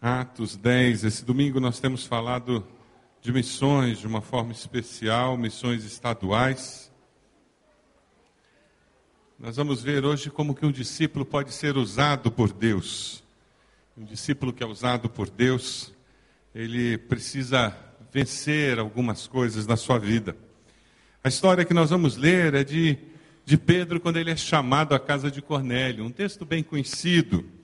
Atos 10. Esse domingo nós temos falado de missões de uma forma especial, missões estaduais. Nós vamos ver hoje como que um discípulo pode ser usado por Deus. Um discípulo que é usado por Deus, ele precisa vencer algumas coisas na sua vida. A história que nós vamos ler é de, de Pedro quando ele é chamado à casa de Cornélio, um texto bem conhecido.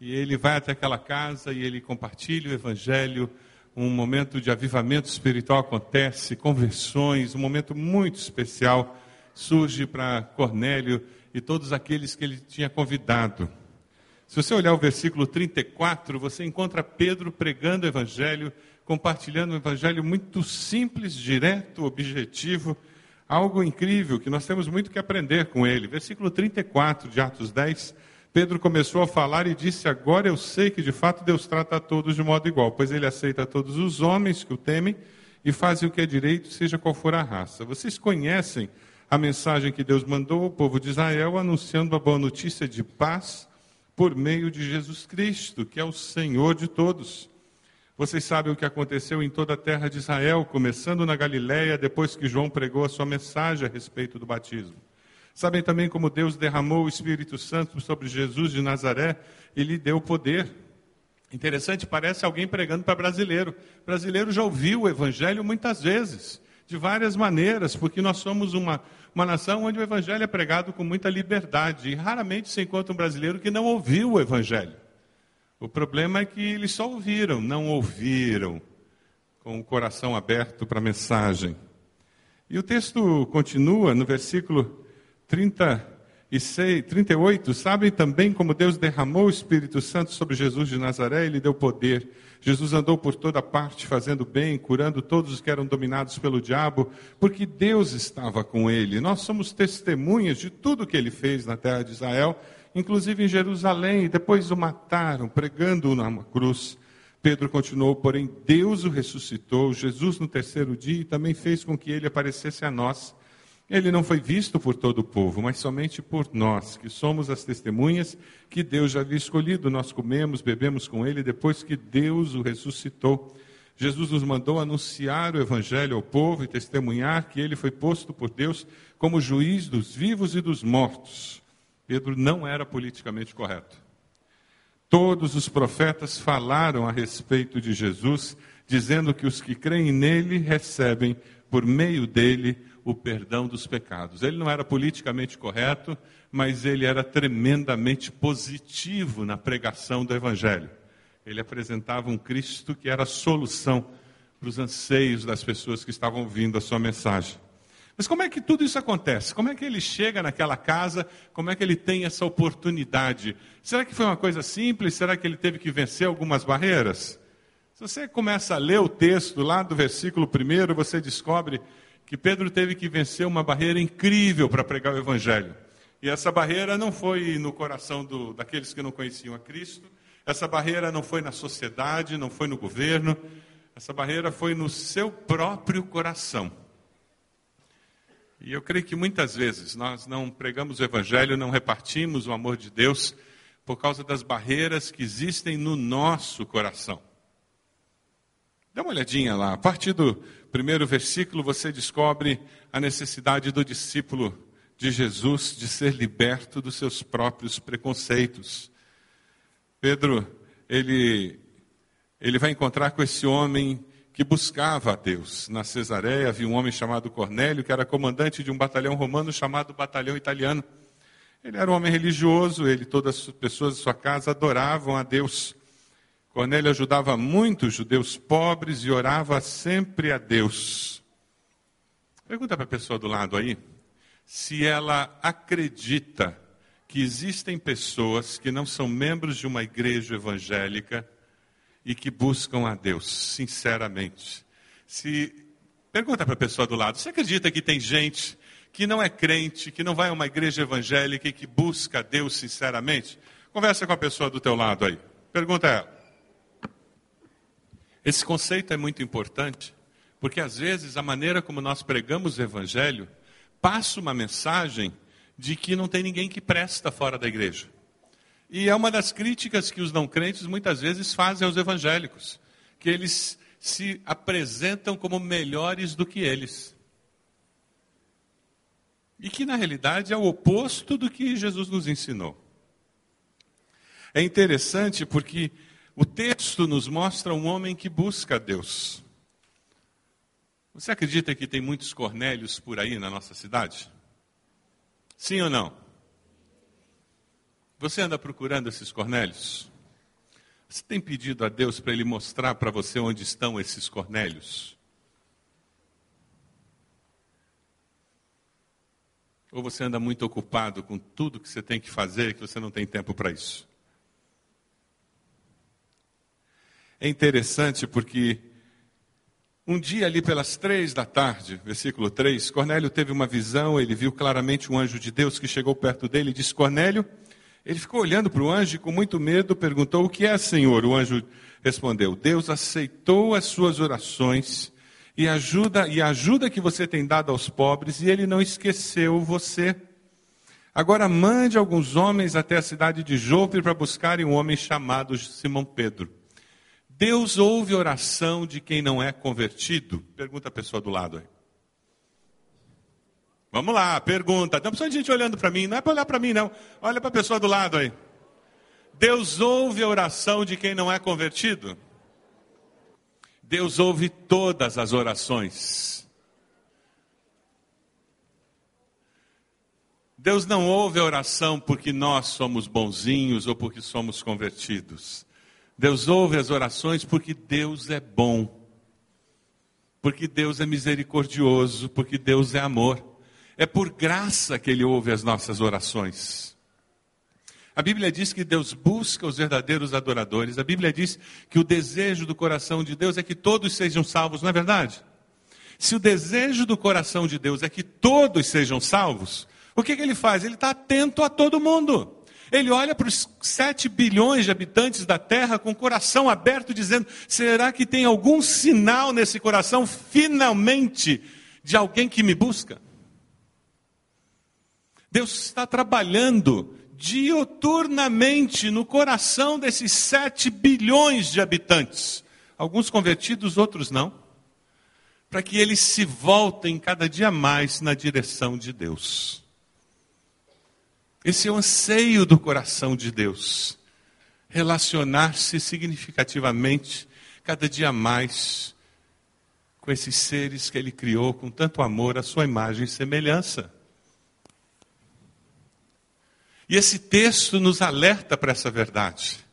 E ele vai até aquela casa e ele compartilha o evangelho. Um momento de avivamento espiritual acontece, conversões, um momento muito especial surge para Cornélio e todos aqueles que ele tinha convidado. Se você olhar o versículo 34, você encontra Pedro pregando o evangelho, compartilhando um evangelho muito simples, direto, objetivo, algo incrível que nós temos muito que aprender com ele. Versículo 34 de Atos 10 Pedro começou a falar e disse: Agora eu sei que de fato Deus trata a todos de modo igual, pois ele aceita todos os homens que o temem e fazem o que é direito, seja qual for a raça. Vocês conhecem a mensagem que Deus mandou ao povo de Israel, anunciando a boa notícia de paz por meio de Jesus Cristo, que é o Senhor de todos. Vocês sabem o que aconteceu em toda a terra de Israel, começando na Galiléia, depois que João pregou a sua mensagem a respeito do batismo. Sabem também como Deus derramou o Espírito Santo sobre Jesus de Nazaré e lhe deu poder. Interessante, parece alguém pregando para brasileiro. Brasileiro já ouviu o Evangelho muitas vezes, de várias maneiras, porque nós somos uma, uma nação onde o Evangelho é pregado com muita liberdade. E raramente se encontra um brasileiro que não ouviu o Evangelho. O problema é que eles só ouviram, não ouviram com o coração aberto para a mensagem. E o texto continua no versículo 36, 38, sabem também como Deus derramou o Espírito Santo sobre Jesus de Nazaré e lhe deu poder. Jesus andou por toda parte fazendo bem, curando todos os que eram dominados pelo diabo, porque Deus estava com ele. Nós somos testemunhas de tudo que ele fez na terra de Israel, inclusive em Jerusalém, e depois o mataram, pregando-o na cruz. Pedro continuou, porém, Deus o ressuscitou, Jesus no terceiro dia, e também fez com que ele aparecesse a nós. Ele não foi visto por todo o povo, mas somente por nós, que somos as testemunhas que Deus já havia escolhido. Nós comemos, bebemos com ele depois que Deus o ressuscitou. Jesus nos mandou anunciar o evangelho ao povo e testemunhar que ele foi posto por Deus como juiz dos vivos e dos mortos. Pedro não era politicamente correto. Todos os profetas falaram a respeito de Jesus, dizendo que os que creem nele recebem, por meio dele, o perdão dos pecados. Ele não era politicamente correto, mas ele era tremendamente positivo na pregação do Evangelho. Ele apresentava um Cristo que era a solução para os anseios das pessoas que estavam ouvindo a sua mensagem. Mas como é que tudo isso acontece? Como é que ele chega naquela casa? Como é que ele tem essa oportunidade? Será que foi uma coisa simples? Será que ele teve que vencer algumas barreiras? Se você começa a ler o texto lá do versículo 1, você descobre que Pedro teve que vencer uma barreira incrível para pregar o Evangelho. E essa barreira não foi no coração do, daqueles que não conheciam a Cristo, essa barreira não foi na sociedade, não foi no governo, essa barreira foi no seu próprio coração. E eu creio que muitas vezes nós não pregamos o Evangelho, não repartimos o amor de Deus por causa das barreiras que existem no nosso coração. Dá uma olhadinha lá, a partir do primeiro versículo, você descobre a necessidade do discípulo de Jesus de ser liberto dos seus próprios preconceitos. Pedro, ele, ele vai encontrar com esse homem que buscava a Deus. Na Cesareia havia um homem chamado Cornélio, que era comandante de um batalhão romano chamado Batalhão Italiano. Ele era um homem religioso, ele todas as pessoas de sua casa adoravam a Deus. Cornélio ajudava muito os judeus pobres e orava sempre a Deus. Pergunta para a pessoa do lado aí se ela acredita que existem pessoas que não são membros de uma igreja evangélica e que buscam a Deus, sinceramente. Se pergunta para a pessoa do lado, você acredita que tem gente que não é crente, que não vai a uma igreja evangélica e que busca a Deus sinceramente? Conversa com a pessoa do teu lado aí. Pergunta a ela. Esse conceito é muito importante, porque às vezes a maneira como nós pregamos o Evangelho passa uma mensagem de que não tem ninguém que presta fora da igreja. E é uma das críticas que os não crentes muitas vezes fazem aos evangélicos, que eles se apresentam como melhores do que eles. E que na realidade é o oposto do que Jesus nos ensinou. É interessante porque o texto nos mostra um homem que busca Deus. Você acredita que tem muitos Cornélios por aí na nossa cidade? Sim ou não? Você anda procurando esses Cornélios? Você tem pedido a Deus para Ele mostrar para você onde estão esses Cornélios? Ou você anda muito ocupado com tudo que você tem que fazer que você não tem tempo para isso? É interessante porque um dia ali pelas três da tarde, versículo 3, Cornélio teve uma visão, ele viu claramente um anjo de Deus que chegou perto dele e disse: Cornélio, ele ficou olhando para o anjo e com muito medo perguntou: O que é, Senhor? O anjo respondeu: Deus aceitou as suas orações e ajuda e a ajuda que você tem dado aos pobres e ele não esqueceu você. Agora mande alguns homens até a cidade de Jope para buscarem um homem chamado Simão Pedro. Deus ouve oração de quem não é convertido? Pergunta a pessoa do lado aí. Vamos lá, pergunta. Tem uma pessoa de gente olhando para mim, não é para olhar para mim, não. Olha para a pessoa do lado aí. Deus ouve a oração de quem não é convertido? Deus ouve todas as orações. Deus não ouve a oração porque nós somos bonzinhos ou porque somos convertidos. Deus ouve as orações porque Deus é bom, porque Deus é misericordioso, porque Deus é amor. É por graça que Ele ouve as nossas orações. A Bíblia diz que Deus busca os verdadeiros adoradores. A Bíblia diz que o desejo do coração de Deus é que todos sejam salvos, não é verdade? Se o desejo do coração de Deus é que todos sejam salvos, o que, que ele faz? Ele está atento a todo mundo. Ele olha para os 7 bilhões de habitantes da Terra com o coração aberto, dizendo: será que tem algum sinal nesse coração, finalmente, de alguém que me busca? Esse é o anseio do coração de Deus. Relacionar-se significativamente, cada dia mais, com esses seres que Ele criou com tanto amor, a sua imagem e semelhança. E esse texto nos alerta para essa verdade.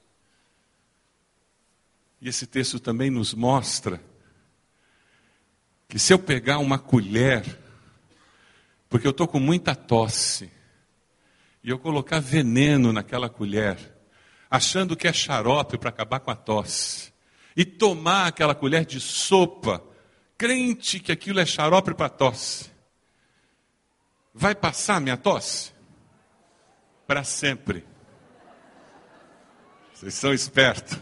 E esse texto também nos mostra que se eu pegar uma colher, porque eu estou com muita tosse, e eu colocar veneno naquela colher, achando que é xarope para acabar com a tosse, e tomar aquela colher de sopa, crente que aquilo é xarope para tosse, vai passar minha tosse? Para sempre. Vocês são espertos.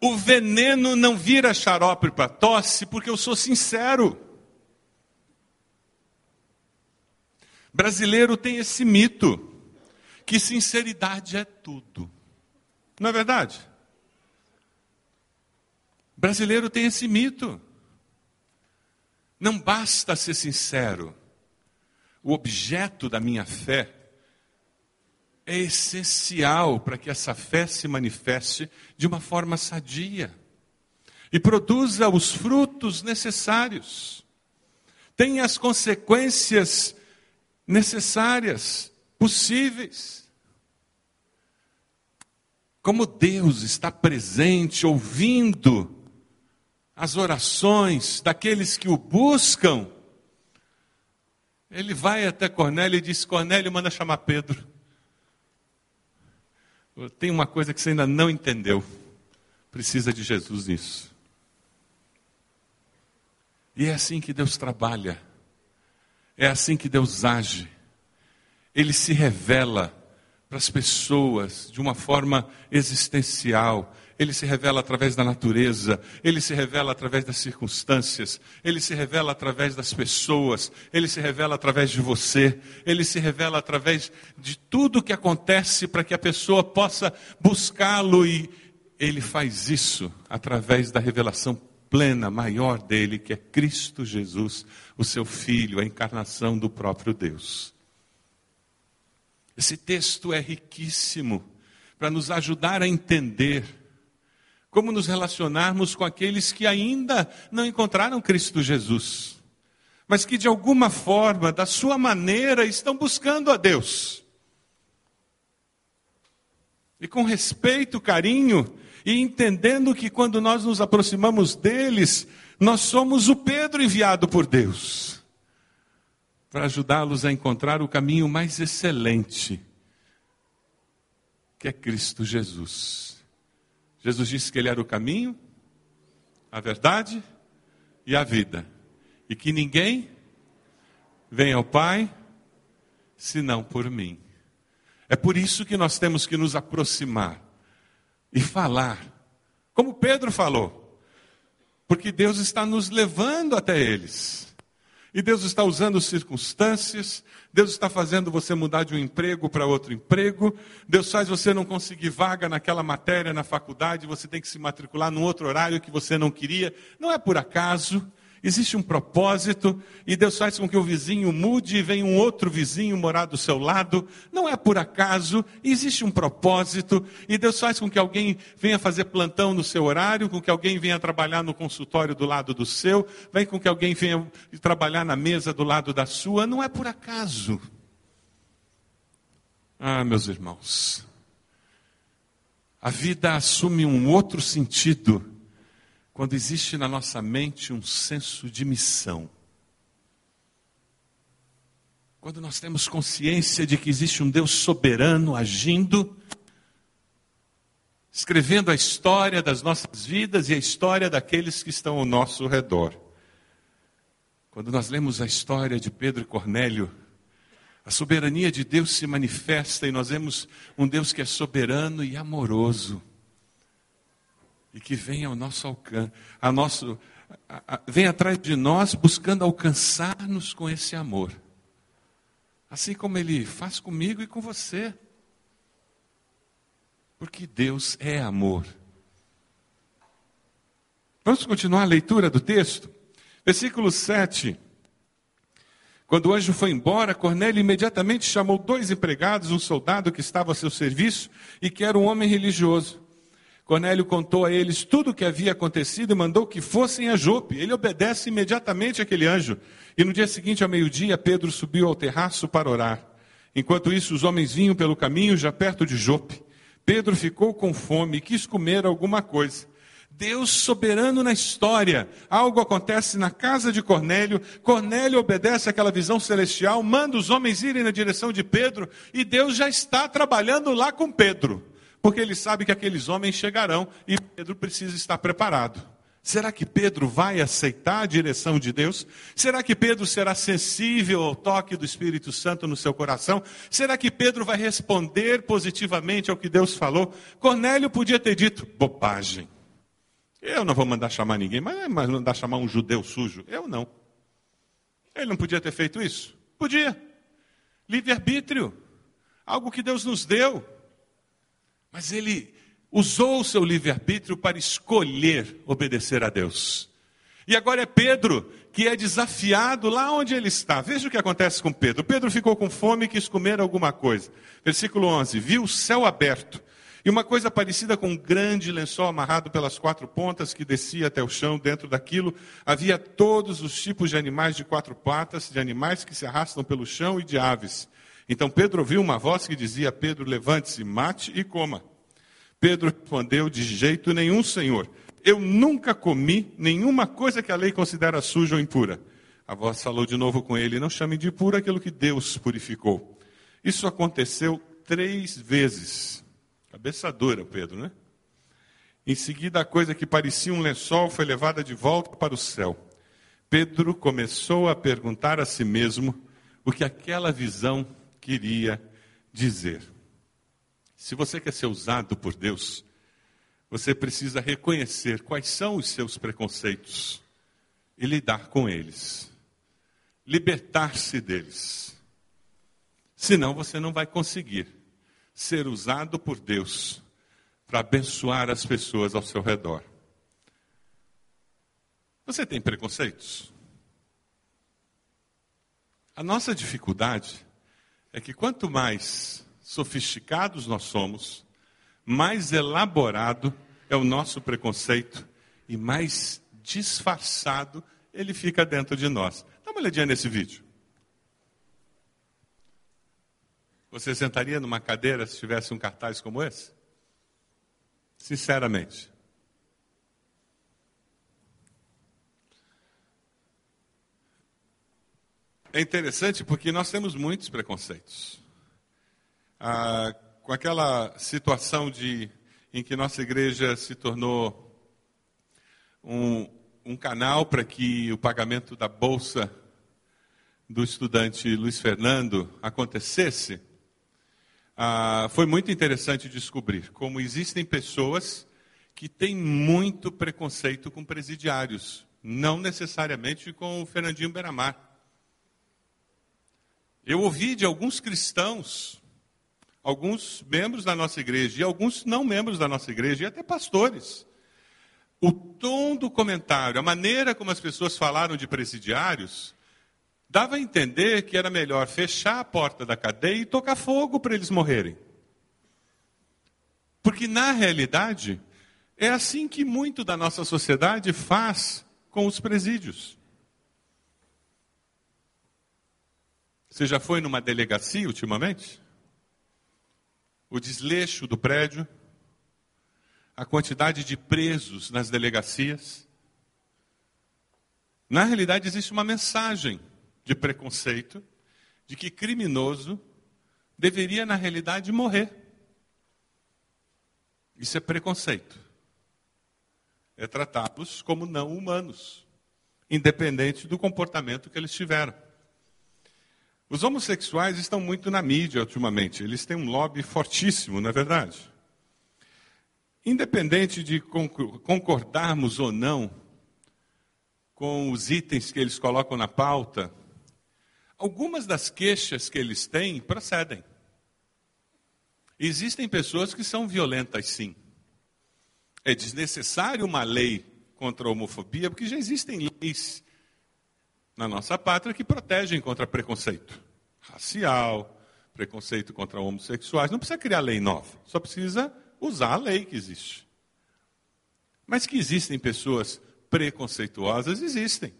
O veneno não vira xarope para tosse porque eu sou sincero. Brasileiro tem esse mito que sinceridade é tudo. Não é verdade? Brasileiro tem esse mito. Não basta ser sincero. O objeto da minha fé é essencial para que essa fé se manifeste de uma forma sadia e produza os frutos necessários. Tenha as consequências necessárias, possíveis. Como Deus está presente, ouvindo as orações daqueles que o buscam, ele vai até Cornélio e diz: Cornélio, manda chamar Pedro. Tem uma coisa que você ainda não entendeu. Precisa de Jesus nisso. E é assim que Deus trabalha. É assim que Deus age. Ele se revela para as pessoas de uma forma existencial. Ele se revela através da natureza, ele se revela através das circunstâncias, ele se revela através das pessoas, ele se revela através de você, ele se revela através de tudo que acontece para que a pessoa possa buscá-lo e ele faz isso através da revelação plena, maior dele, que é Cristo Jesus, o seu Filho, a encarnação do próprio Deus. Esse texto é riquíssimo para nos ajudar a entender como nos relacionarmos com aqueles que ainda não encontraram Cristo Jesus, mas que de alguma forma, da sua maneira, estão buscando a Deus. E com respeito, carinho, e entendendo que quando nós nos aproximamos deles, nós somos o Pedro enviado por Deus para ajudá-los a encontrar o caminho mais excelente, que é Cristo Jesus. Jesus disse que Ele era o caminho, a verdade e a vida, e que ninguém vem ao Pai senão por mim. É por isso que nós temos que nos aproximar e falar, como Pedro falou, porque Deus está nos levando até eles. E Deus está usando circunstâncias, Deus está fazendo você mudar de um emprego para outro emprego, Deus faz você não conseguir vaga naquela matéria na faculdade, você tem que se matricular num outro horário que você não queria. Não é por acaso, Existe um propósito e Deus faz com que o vizinho mude e venha um outro vizinho morar do seu lado. Não é por acaso, existe um propósito e Deus faz com que alguém venha fazer plantão no seu horário, com que alguém venha trabalhar no consultório do lado do seu, vem com que alguém venha trabalhar na mesa do lado da sua. Não é por acaso. Ah, meus irmãos, a vida assume um outro sentido quando existe na nossa mente um senso de missão. Quando nós temos consciência de que existe um Deus soberano agindo, escrevendo a história das nossas vidas e a história daqueles que estão ao nosso redor. Quando nós lemos a história de Pedro e Cornélio, a soberania de Deus se manifesta e nós vemos um Deus que é soberano e amoroso e que vem ao nosso alcance, a nosso, a, a, vem atrás de nós buscando alcançar-nos com esse amor. Assim como Ele faz comigo e com você. Porque Deus é amor. Vamos continuar a leitura do texto? Versículo 7. Quando o anjo foi embora, Cornélio imediatamente chamou dois empregados, um soldado que estava a seu serviço e que era um homem religioso. Cornélio contou a eles tudo o que havia acontecido e mandou que fossem a Jope. Ele obedece imediatamente àquele anjo. E no dia seguinte, ao meio-dia, Pedro subiu ao terraço para orar. Enquanto isso, os homens vinham pelo caminho já perto de Jope. Pedro ficou com fome e quis comer alguma coisa. Deus soberano na história. Algo acontece na casa de Cornélio. Cornélio obedece àquela visão celestial, manda os homens irem na direção de Pedro e Deus já está trabalhando lá com Pedro porque ele sabe que aqueles homens chegarão e Pedro precisa estar preparado. Será que Pedro vai aceitar a direção de Deus? Será que Pedro será sensível ao toque do Espírito Santo no seu coração? Será que Pedro vai responder positivamente ao que Deus falou? Cornélio podia ter dito: bobagem. Eu não vou mandar chamar ninguém, mas mandar chamar um judeu sujo. Eu não. Ele não podia ter feito isso? Podia. Livre-arbítrio. Algo que Deus nos deu. Mas ele usou o seu livre-arbítrio para escolher obedecer a Deus. E agora é Pedro que é desafiado lá onde ele está. Veja o que acontece com Pedro. Pedro ficou com fome e quis comer alguma coisa. Versículo 11: Viu o céu aberto e uma coisa parecida com um grande lençol amarrado pelas quatro pontas que descia até o chão. Dentro daquilo havia todos os tipos de animais de quatro patas, de animais que se arrastam pelo chão e de aves. Então Pedro ouviu uma voz que dizia: Pedro, levante-se, mate e coma. Pedro respondeu: De jeito nenhum, Senhor. Eu nunca comi nenhuma coisa que a lei considera suja ou impura. A voz falou de novo com ele: Não chame de impuro aquilo que Deus purificou. Isso aconteceu três vezes. Cabeça dura, Pedro, né? Em seguida, a coisa que parecia um lençol foi levada de volta para o céu. Pedro começou a perguntar a si mesmo o que aquela visão queria dizer. Se você quer ser usado por Deus, você precisa reconhecer quais são os seus preconceitos e lidar com eles. Libertar-se deles. Senão você não vai conseguir ser usado por Deus para abençoar as pessoas ao seu redor. Você tem preconceitos? A nossa dificuldade é que quanto mais sofisticados nós somos, mais elaborado é o nosso preconceito e mais disfarçado ele fica dentro de nós. Dá uma olhadinha nesse vídeo. Você sentaria numa cadeira se tivesse um cartaz como esse? Sinceramente. É interessante porque nós temos muitos preconceitos. Ah, com aquela situação de, em que nossa igreja se tornou um, um canal para que o pagamento da bolsa do estudante Luiz Fernando acontecesse, ah, foi muito interessante descobrir como existem pessoas que têm muito preconceito com presidiários, não necessariamente com o Fernandinho Beramar. Eu ouvi de alguns cristãos, alguns membros da nossa igreja e alguns não membros da nossa igreja, e até pastores. O tom do comentário, a maneira como as pessoas falaram de presidiários, dava a entender que era melhor fechar a porta da cadeia e tocar fogo para eles morrerem. Porque, na realidade, é assim que muito da nossa sociedade faz com os presídios. Você já foi numa delegacia ultimamente? O desleixo do prédio, a quantidade de presos nas delegacias. Na realidade, existe uma mensagem de preconceito de que criminoso deveria, na realidade, morrer. Isso é preconceito. É tratá-los como não humanos, independente do comportamento que eles tiveram. Os homossexuais estão muito na mídia ultimamente, eles têm um lobby fortíssimo, não é verdade? Independente de concordarmos ou não com os itens que eles colocam na pauta, algumas das queixas que eles têm procedem. Existem pessoas que são violentas, sim. É desnecessário uma lei contra a homofobia, porque já existem leis na nossa pátria que protegem contra preconceito racial, preconceito contra homossexuais. Não precisa criar lei nova, só precisa usar a lei que existe. Mas que existem pessoas preconceituosas, existem.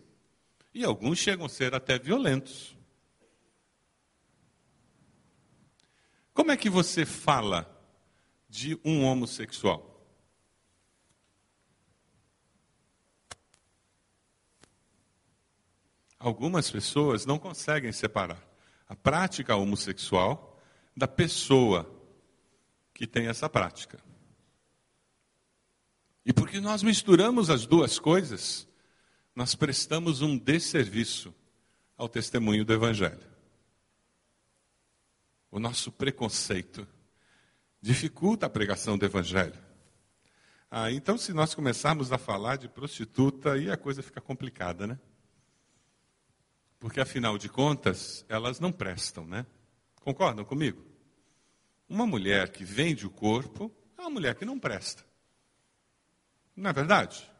E alguns chegam a ser até violentos. Como é que você fala de um homossexual? Algumas pessoas não conseguem separar a prática homossexual da pessoa que tem essa prática. E porque nós misturamos as duas coisas, nós prestamos um desserviço ao testemunho do Evangelho. O nosso preconceito dificulta a pregação do Evangelho. Ah, então, se nós começarmos a falar de prostituta, aí a coisa fica complicada, né? Porque, afinal de contas, elas não prestam, né? Concordam comigo? Uma mulher que vende o corpo é uma mulher que não presta. Não é verdade?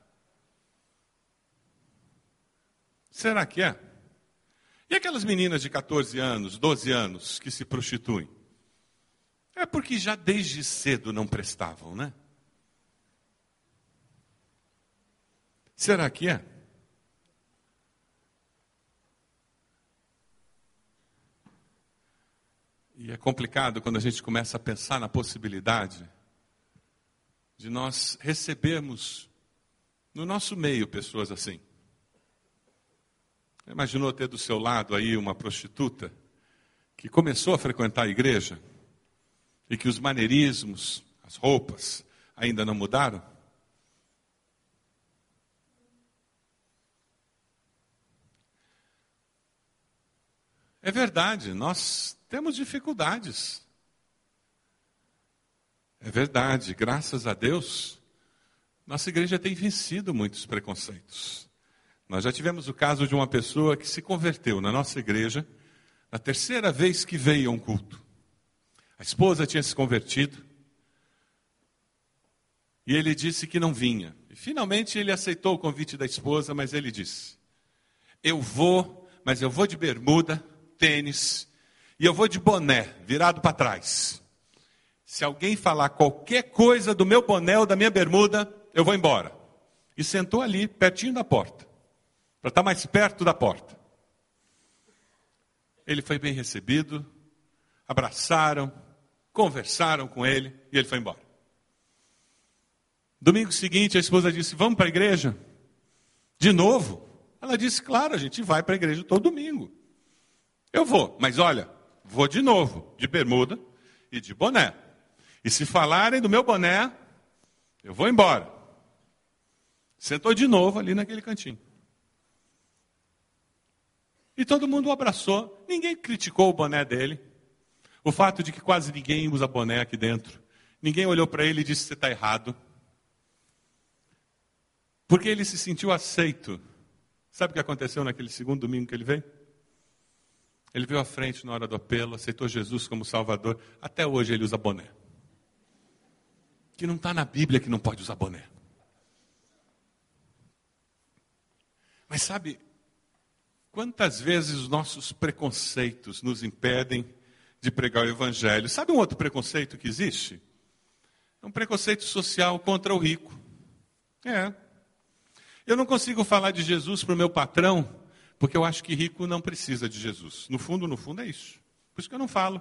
Será que é? E aquelas meninas de 14 anos, 12 anos que se prostituem? É porque já desde cedo não prestavam, né? Será que é? E é complicado quando a gente começa a pensar na possibilidade de nós recebermos no nosso meio pessoas assim. Imaginou ter do seu lado aí uma prostituta que começou a frequentar a igreja e que os maneirismos, as roupas, ainda não mudaram? É verdade, nós temos dificuldades. É verdade, graças a Deus, nossa igreja tem vencido muitos preconceitos. Nós já tivemos o caso de uma pessoa que se converteu na nossa igreja na terceira vez que veio a um culto. A esposa tinha se convertido e ele disse que não vinha. E finalmente ele aceitou o convite da esposa, mas ele disse: Eu vou, mas eu vou de bermuda, tênis, e eu vou de boné, virado para trás. Se alguém falar qualquer coisa do meu boné ou da minha bermuda, eu vou embora. E sentou ali, pertinho da porta, para estar mais perto da porta. Ele foi bem recebido, abraçaram, conversaram com ele e ele foi embora. Domingo seguinte, a esposa disse: Vamos para a igreja? De novo? Ela disse: Claro, a gente vai para a igreja todo domingo. Eu vou, mas olha, vou de novo, de bermuda e de boné. E se falarem do meu boné, eu vou embora. Sentou de novo ali naquele cantinho. E todo mundo o abraçou. Ninguém criticou o boné dele. O fato de que quase ninguém usa boné aqui dentro. Ninguém olhou para ele e disse: Você está errado. Porque ele se sentiu aceito. Sabe o que aconteceu naquele segundo domingo que ele veio? Ele veio à frente na hora do apelo, aceitou Jesus como Salvador. Até hoje ele usa boné. Que não está na Bíblia que não pode usar boné. Mas sabe, quantas vezes os nossos preconceitos nos impedem de pregar o Evangelho? Sabe um outro preconceito que existe? É um preconceito social contra o rico. É. Eu não consigo falar de Jesus para o meu patrão, porque eu acho que rico não precisa de Jesus. No fundo, no fundo é isso. Por isso que eu não falo.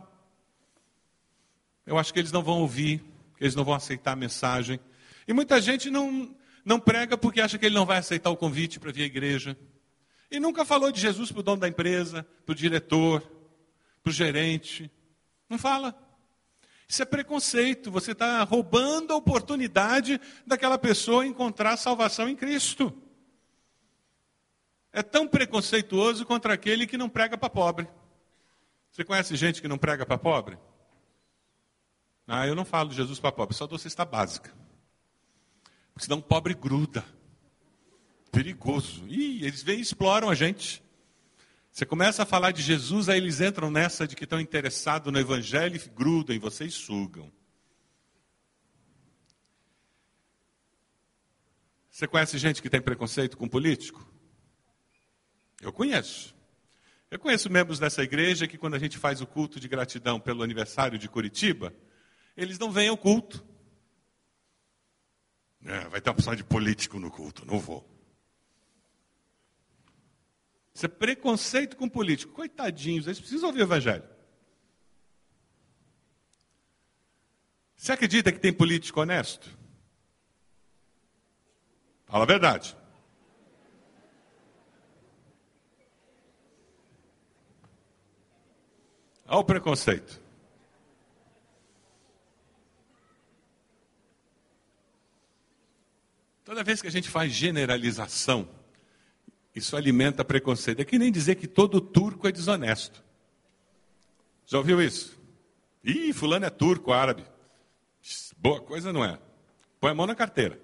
Eu acho que eles não vão ouvir, eles não vão aceitar a mensagem. E muita gente não, não prega porque acha que ele não vai aceitar o convite para vir à igreja. E nunca falou de Jesus para o dono da empresa, para o diretor, para o gerente. Não fala. Isso é preconceito. Você está roubando a oportunidade daquela pessoa encontrar salvação em Cristo. É tão preconceituoso contra aquele que não prega para pobre. Você conhece gente que não prega para pobre? Ah, eu não falo de Jesus para pobre, só dou cesta básica. Porque senão pobre gruda. Perigoso. Ih, eles vêm e exploram a gente. Você começa a falar de Jesus, aí eles entram nessa de que estão interessados no Evangelho e grudam e sugam. Você conhece gente que tem preconceito com político? Eu conheço. Eu conheço membros dessa igreja que, quando a gente faz o culto de gratidão pelo aniversário de Curitiba, eles não vêm ao culto. É, vai ter uma opção de político no culto, não vou. Isso é preconceito com político. Coitadinhos, eles precisam ouvir o evangelho. Você acredita que tem político honesto? Fala a verdade. Olha o preconceito. Toda vez que a gente faz generalização, isso alimenta preconceito. É que nem dizer que todo turco é desonesto. Já ouviu isso? Ih, fulano é turco, árabe. Boa coisa não é. Põe a mão na carteira.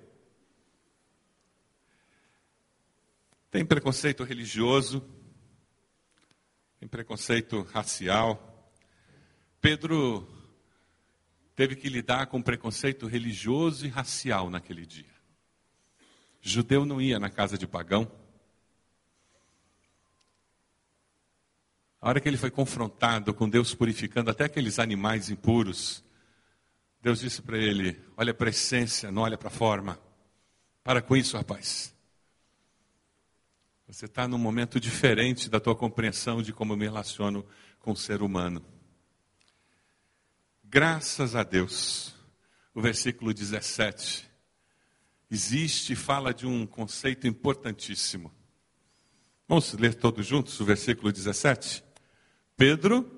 Tem preconceito religioso, tem preconceito racial. Pedro teve que lidar com preconceito religioso e racial naquele dia. Judeu não ia na casa de pagão. A hora que ele foi confrontado com Deus purificando até aqueles animais impuros, Deus disse para ele: Olha para a essência, não olha para a forma. Para com isso, rapaz. Você está num momento diferente da tua compreensão de como eu me relaciono com o ser humano. Graças a Deus, o versículo 17 existe e fala de um conceito importantíssimo. Vamos ler todos juntos o versículo 17? Pedro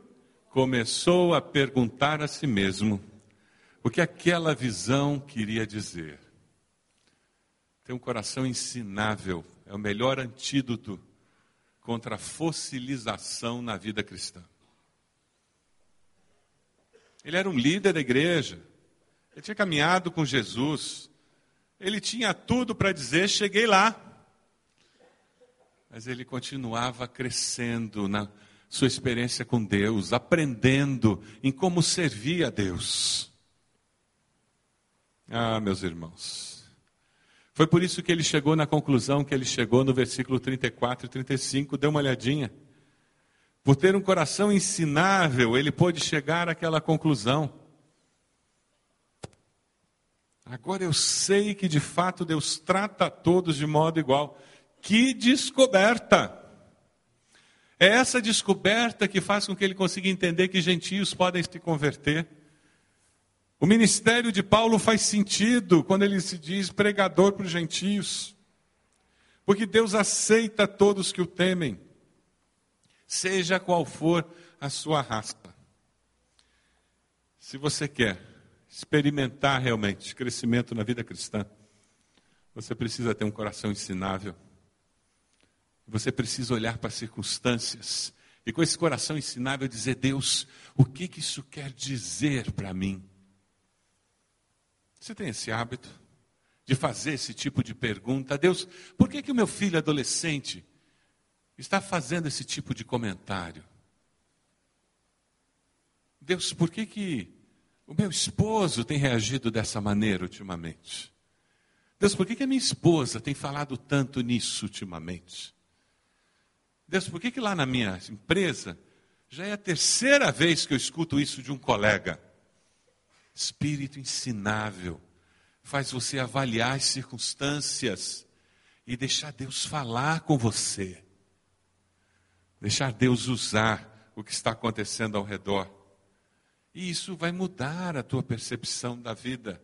começou a perguntar a si mesmo o que aquela visão queria dizer. Tem um coração ensinável, é o melhor antídoto contra a fossilização na vida cristã. Ele era um líder da igreja, Ele tinha caminhado com Jesus. Ele tinha tudo para dizer: cheguei lá. Mas ele continuava crescendo na sua experiência com Deus, aprendendo em como servir a Deus. Ah, meus irmãos. Foi por isso que ele chegou na conclusão que ele chegou no versículo 34 e 35. Dê uma olhadinha. Por ter um coração ensinável, ele pôde chegar àquela conclusão. Agora eu sei que de fato Deus trata a todos de modo igual. Que descoberta! É essa descoberta que faz com que ele consiga entender que gentios podem se converter. O ministério de Paulo faz sentido quando ele se diz pregador para os gentios. Porque Deus aceita todos que o temem, seja qual for a sua raça. Se você quer experimentar realmente crescimento na vida cristã, você precisa ter um coração ensinável. Você precisa olhar para as circunstâncias e com esse coração ensinável dizer: Deus, o que, que isso quer dizer para mim? Você tem esse hábito de fazer esse tipo de pergunta? Deus, por que, que o meu filho adolescente está fazendo esse tipo de comentário? Deus, por que, que o meu esposo tem reagido dessa maneira ultimamente? Deus, por que, que a minha esposa tem falado tanto nisso ultimamente? Deus, por que, que lá na minha empresa já é a terceira vez que eu escuto isso de um colega? Espírito ensinável faz você avaliar as circunstâncias e deixar Deus falar com você. Deixar Deus usar o que está acontecendo ao redor. E isso vai mudar a tua percepção da vida.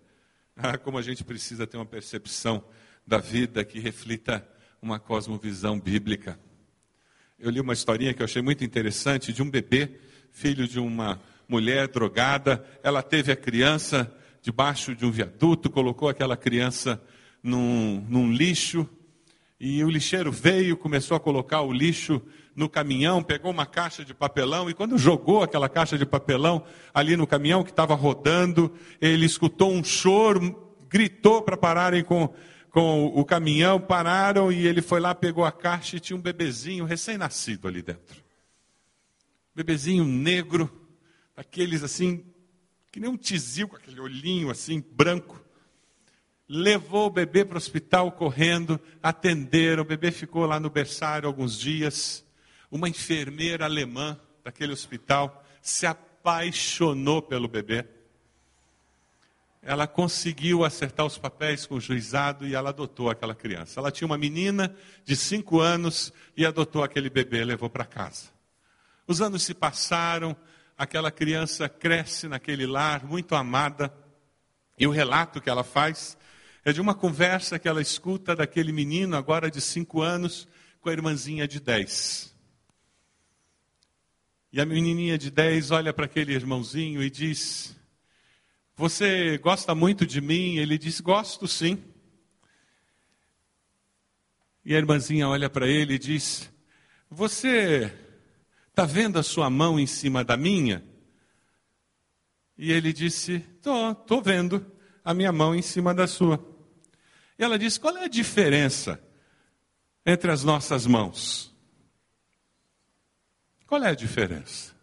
Ah, como a gente precisa ter uma percepção da vida que reflita uma cosmovisão bíblica. Eu li uma historinha que eu achei muito interessante de um bebê, filho de uma mulher drogada. Ela teve a criança debaixo de um viaduto, colocou aquela criança num, num lixo. E o lixeiro veio, começou a colocar o lixo no caminhão, pegou uma caixa de papelão e quando jogou aquela caixa de papelão ali no caminhão que estava rodando, ele escutou um choro, gritou para pararem com com o caminhão, pararam e ele foi lá, pegou a caixa e tinha um bebezinho recém-nascido ali dentro. Bebezinho negro, aqueles assim, que nem um tizil com aquele olhinho assim, branco. Levou o bebê para o hospital correndo, atenderam, o bebê ficou lá no berçário alguns dias. Uma enfermeira alemã daquele hospital se apaixonou pelo bebê ela conseguiu acertar os papéis com o juizado e ela adotou aquela criança. Ela tinha uma menina de cinco anos e adotou aquele bebê, levou para casa. Os anos se passaram, aquela criança cresce naquele lar, muito amada, e o relato que ela faz é de uma conversa que ela escuta daquele menino, agora de cinco anos, com a irmãzinha de dez. E a menininha de dez olha para aquele irmãozinho e diz: você gosta muito de mim? Ele diz: Gosto sim. E a irmãzinha olha para ele e diz: Você está vendo a sua mão em cima da minha? E ele disse: Estou, estou vendo a minha mão em cima da sua. E ela disse: Qual é a diferença entre as nossas mãos? Qual é a diferença?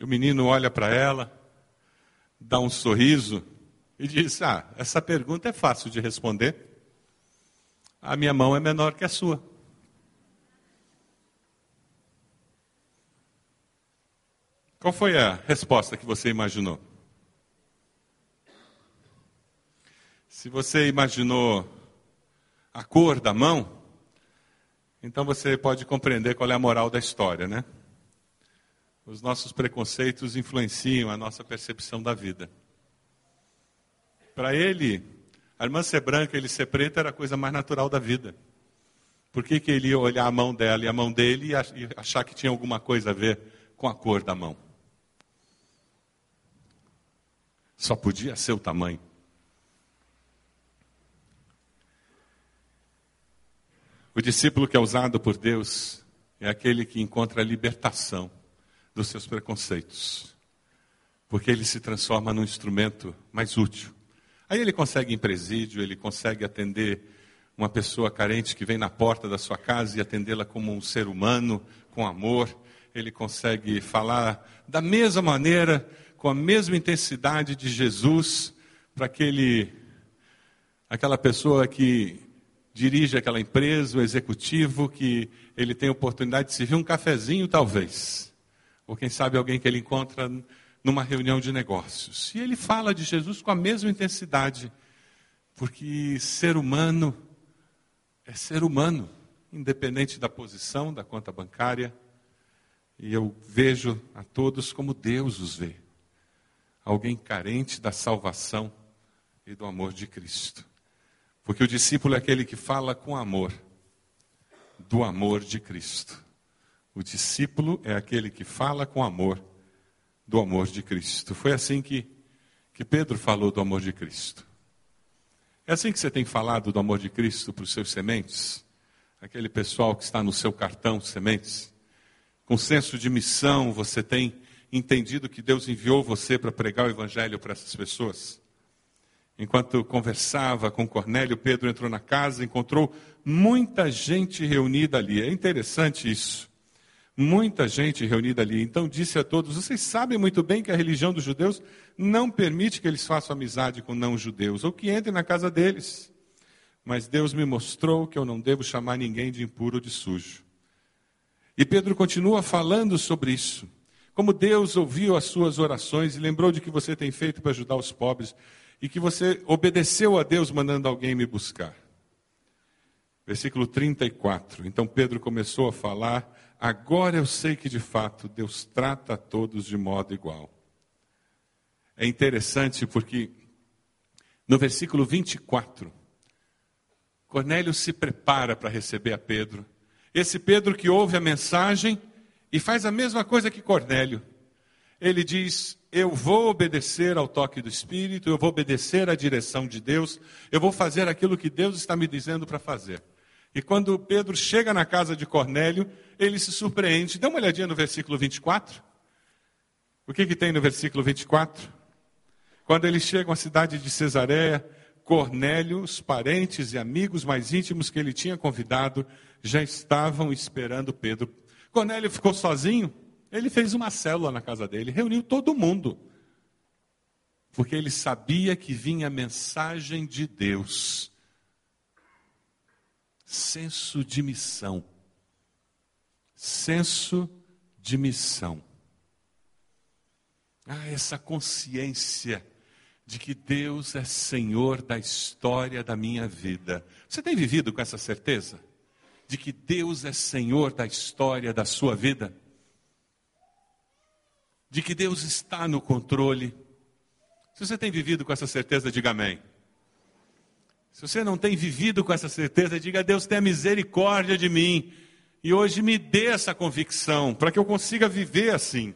o menino olha para ela, dá um sorriso e diz: Ah, essa pergunta é fácil de responder. A minha mão é menor que a sua. Qual foi a resposta que você imaginou? Se você imaginou a cor da mão, então você pode compreender qual é a moral da história, né? Os nossos preconceitos influenciam a nossa percepção da vida. Para ele, a irmã ser branca e ele ser preta era a coisa mais natural da vida. Por que, que ele ia olhar a mão dela e a mão dele e achar que tinha alguma coisa a ver com a cor da mão? Só podia ser o tamanho. O discípulo que é usado por Deus é aquele que encontra a libertação dos seus preconceitos, porque ele se transforma num instrumento mais útil. Aí ele consegue em presídio, ele consegue atender uma pessoa carente que vem na porta da sua casa e atendê-la como um ser humano, com amor. Ele consegue falar da mesma maneira, com a mesma intensidade de Jesus para aquele aquela pessoa que dirige aquela empresa, o executivo que ele tem oportunidade de servir um cafezinho talvez, ou quem sabe alguém que ele encontra numa reunião de negócios. E ele fala de Jesus com a mesma intensidade, porque ser humano é ser humano, independente da posição, da conta bancária. E eu vejo a todos como Deus os vê. Alguém carente da salvação e do amor de Cristo. Porque o discípulo é aquele que fala com amor, do amor de Cristo. O discípulo é aquele que fala com amor, do amor de Cristo. Foi assim que, que Pedro falou do amor de Cristo. É assim que você tem falado do amor de Cristo para os seus sementes? Aquele pessoal que está no seu cartão sementes? Com senso de missão, você tem entendido que Deus enviou você para pregar o Evangelho para essas pessoas? Enquanto conversava com Cornélio, Pedro entrou na casa, encontrou muita gente reunida ali. É interessante isso. Muita gente reunida ali. Então disse a todos: Vocês sabem muito bem que a religião dos judeus não permite que eles façam amizade com não-judeus ou que entrem na casa deles. Mas Deus me mostrou que eu não devo chamar ninguém de impuro ou de sujo. E Pedro continua falando sobre isso. Como Deus ouviu as suas orações e lembrou de que você tem feito para ajudar os pobres e que você obedeceu a Deus mandando alguém me buscar. Versículo 34. Então Pedro começou a falar: Agora eu sei que de fato Deus trata a todos de modo igual é interessante porque no versículo 24, Cornélio se prepara para receber a Pedro. Esse Pedro que ouve a mensagem e faz a mesma coisa que Cornélio. Ele diz: Eu vou obedecer ao toque do Espírito, eu vou obedecer à direção de Deus, eu vou fazer aquilo que Deus está me dizendo para fazer. E quando Pedro chega na casa de Cornélio, ele se surpreende. Dá uma olhadinha no versículo 24. O que, que tem no versículo 24? Quando eles chegam à cidade de Cesareia, Cornélio, os parentes e amigos mais íntimos que ele tinha convidado, já estavam esperando Pedro. Cornélio ficou sozinho, ele fez uma célula na casa dele, reuniu todo mundo. Porque ele sabia que vinha a mensagem de Deus. Senso de missão. Senso de missão. Ah, essa consciência de que Deus é Senhor da história da minha vida. Você tem vivido com essa certeza? De que Deus é Senhor da história da sua vida? De que Deus está no controle? Se você tem vivido com essa certeza, diga amém. Se você não tem vivido com essa certeza, diga: Deus tenha misericórdia de mim. E hoje me dê essa convicção, para que eu consiga viver assim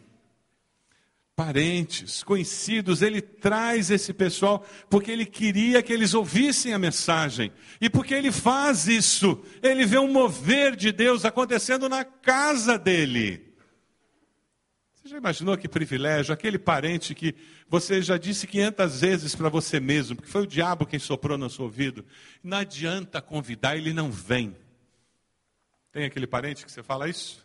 parentes, conhecidos, ele traz esse pessoal porque ele queria que eles ouvissem a mensagem. E porque ele faz isso, ele vê um mover de Deus acontecendo na casa dele. Você já imaginou que privilégio? Aquele parente que você já disse 500 vezes para você mesmo, porque foi o diabo quem soprou no seu ouvido. Não adianta convidar, ele não vem. Tem aquele parente que você fala isso?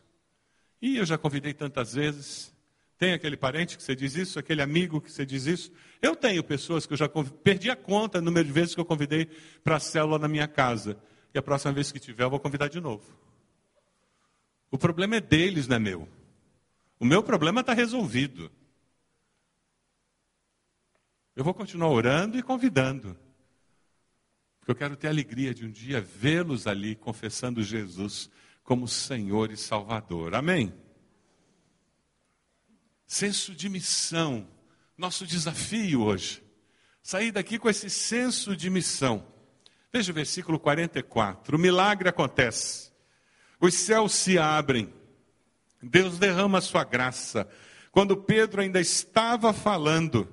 E eu já convidei tantas vezes. Tem aquele parente que você diz isso, aquele amigo que você diz isso. Eu tenho pessoas que eu já perdi a conta número de vezes que eu convidei para a célula na minha casa. E a próxima vez que tiver, eu vou convidar de novo. O problema é deles, não é meu. O meu problema está resolvido. Eu vou continuar orando e convidando. Porque eu quero ter a alegria de um dia vê-los ali confessando Jesus como Senhor e Salvador. Amém? Senso de missão. Nosso desafio hoje. Sair daqui com esse senso de missão. Veja o versículo 44. O milagre acontece. Os céus se abrem. Deus derrama a sua graça. Quando Pedro ainda estava falando,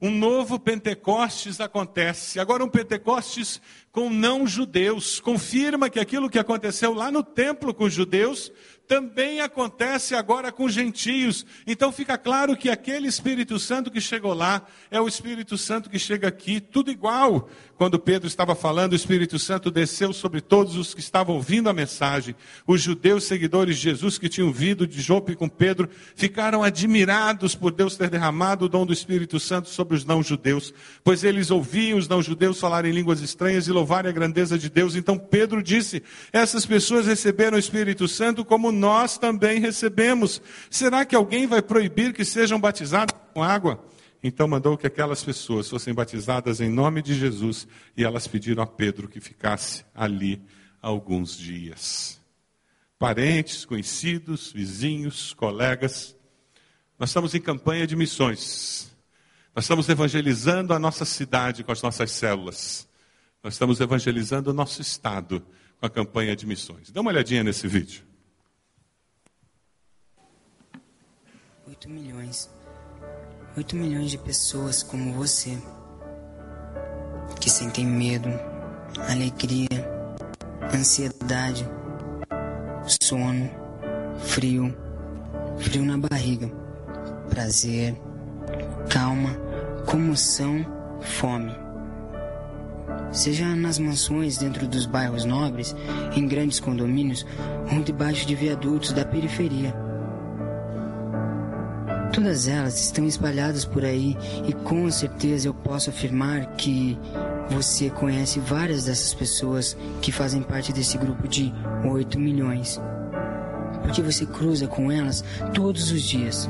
um novo Pentecostes acontece. Agora, um Pentecostes com não-judeus. Confirma que aquilo que aconteceu lá no templo com os judeus também acontece agora com gentios. Então fica claro que aquele Espírito Santo que chegou lá é o Espírito Santo que chega aqui, tudo igual. Quando Pedro estava falando, o Espírito Santo desceu sobre todos os que estavam ouvindo a mensagem. Os judeus seguidores de Jesus que tinham vindo de Jope com Pedro ficaram admirados por Deus ter derramado o dom do Espírito Santo sobre os não-judeus, pois eles ouviam os não-judeus falarem línguas estranhas e louvarem a grandeza de Deus. Então Pedro disse: essas pessoas receberam o Espírito Santo como nós também recebemos. Será que alguém vai proibir que sejam batizados com água? Então mandou que aquelas pessoas fossem batizadas em nome de Jesus e elas pediram a Pedro que ficasse ali alguns dias. Parentes, conhecidos, vizinhos, colegas, nós estamos em campanha de missões. Nós estamos evangelizando a nossa cidade com as nossas células. Nós estamos evangelizando o nosso estado com a campanha de missões. Dá uma olhadinha nesse vídeo. 8 milhões 8 milhões de pessoas como você que sentem medo, alegria, ansiedade, sono, frio, frio na barriga, prazer, calma, comoção, fome. Seja nas mansões dentro dos bairros nobres, em grandes condomínios ou debaixo de viadutos da periferia. Todas elas estão espalhadas por aí e com certeza eu posso afirmar que você conhece várias dessas pessoas que fazem parte desse grupo de 8 milhões. Porque você cruza com elas todos os dias.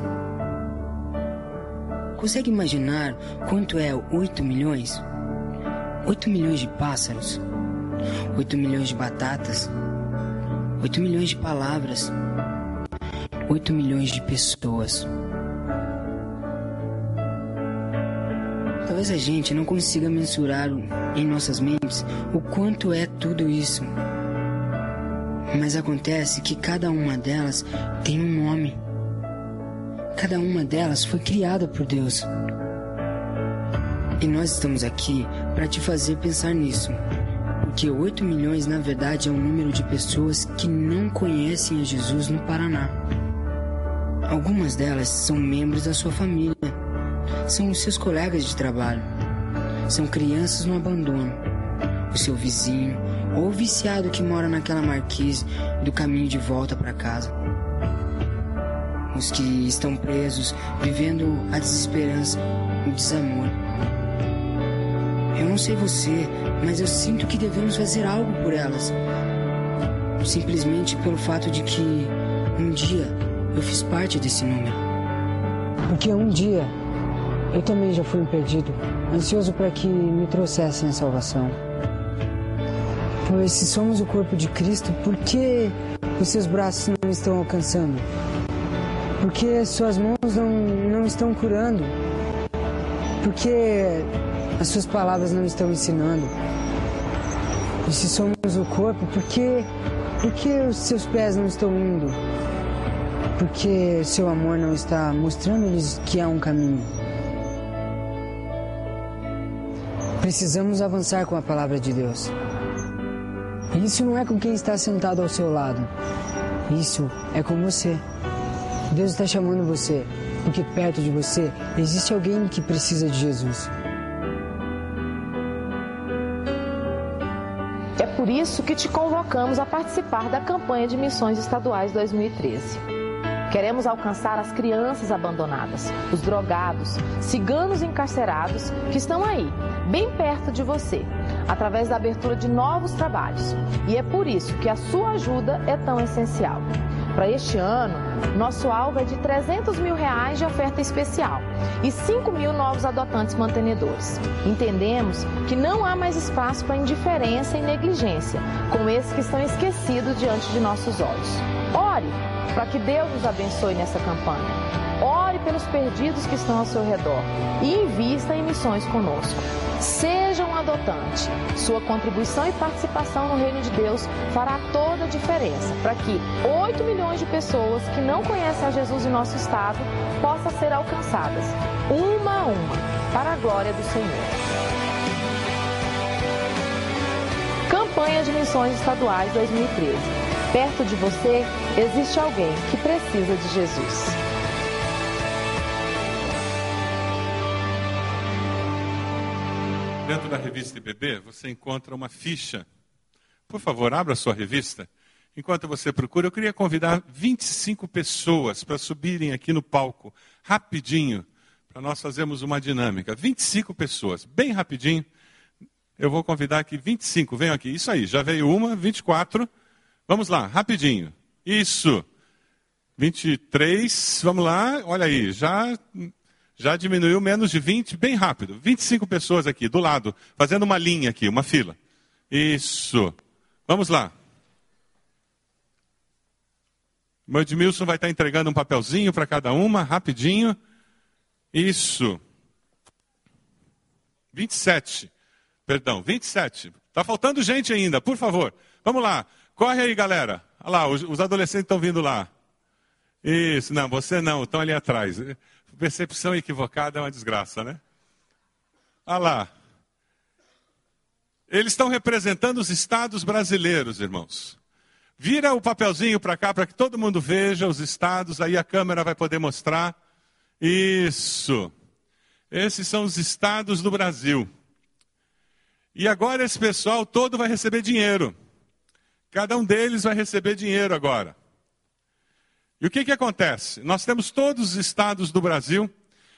Consegue imaginar quanto é 8 milhões? 8 milhões de pássaros, 8 milhões de batatas, 8 milhões de palavras, 8 milhões de pessoas. Talvez a gente não consiga mensurar em nossas mentes o quanto é tudo isso. Mas acontece que cada uma delas tem um nome. Cada uma delas foi criada por Deus. E nós estamos aqui para te fazer pensar nisso. Porque 8 milhões, na verdade, é um número de pessoas que não conhecem a Jesus no Paraná. Algumas delas são membros da sua família são os seus colegas de trabalho, são crianças no abandono, o seu vizinho ou o viciado que mora naquela marquise do caminho de volta para casa. Os que estão presos, vivendo a desesperança, o desamor. Eu não sei você, mas eu sinto que devemos fazer algo por elas. Simplesmente pelo fato de que um dia eu fiz parte desse número. Porque um dia eu também já fui impedido, ansioso para que me trouxessem a salvação. Pois se somos o corpo de Cristo, por que os seus braços não estão alcançando? Por que suas mãos não, não estão curando? Por que as suas palavras não estão ensinando? E se somos o corpo, por que, por que os seus pés não estão indo? Porque seu amor não está mostrando-lhes que há um caminho. Precisamos avançar com a palavra de Deus. Isso não é com quem está sentado ao seu lado. Isso é com você. Deus está chamando você, porque perto de você existe alguém que precisa de Jesus. É por isso que te convocamos a participar da campanha de missões estaduais 2013. Queremos alcançar as crianças abandonadas, os drogados, ciganos encarcerados que estão aí, bem perto de você, através da abertura de novos trabalhos. E é por isso que a sua ajuda é tão essencial. Para este ano, nosso alvo é de 300 mil reais de oferta especial e 5 mil novos adotantes mantenedores. Entendemos que não há mais espaço para indiferença e negligência, com esses que estão esquecidos diante de nossos olhos. Ore para que Deus nos abençoe nessa campanha. Ore pelos perdidos que estão ao seu redor e invista em missões conosco. Seja um adotante. Sua contribuição e participação no reino de Deus fará toda a diferença para que 8 milhões de pessoas que não conhecem a Jesus em nosso estado possam ser alcançadas, uma a uma, para a glória do Senhor. Campanha de Missões Estaduais 2013 Perto de você existe alguém que precisa de Jesus. Dentro da revista IBB, você encontra uma ficha. Por favor, abra a sua revista. Enquanto você procura, eu queria convidar 25 pessoas para subirem aqui no palco, rapidinho, para nós fazermos uma dinâmica. 25 pessoas, bem rapidinho. Eu vou convidar aqui 25, venham aqui. Isso aí, já veio uma, 24. Vamos lá, rapidinho. Isso. 23, vamos lá, olha aí, já, já diminuiu menos de 20, bem rápido. 25 pessoas aqui, do lado, fazendo uma linha aqui, uma fila. Isso. Vamos lá. O Edmilson vai estar entregando um papelzinho para cada uma, rapidinho. Isso. 27. Perdão, 27. Está faltando gente ainda, por favor. Vamos lá. Corre aí, galera. Olha lá, os, os adolescentes estão vindo lá. Isso, não, você não, estão ali atrás. Percepção equivocada é uma desgraça, né? Olha lá. Eles estão representando os estados brasileiros, irmãos. Vira o papelzinho para cá para que todo mundo veja os estados, aí a câmera vai poder mostrar. Isso. Esses são os estados do Brasil. E agora esse pessoal todo vai receber dinheiro. Cada um deles vai receber dinheiro agora. E o que, que acontece? Nós temos todos os estados do Brasil,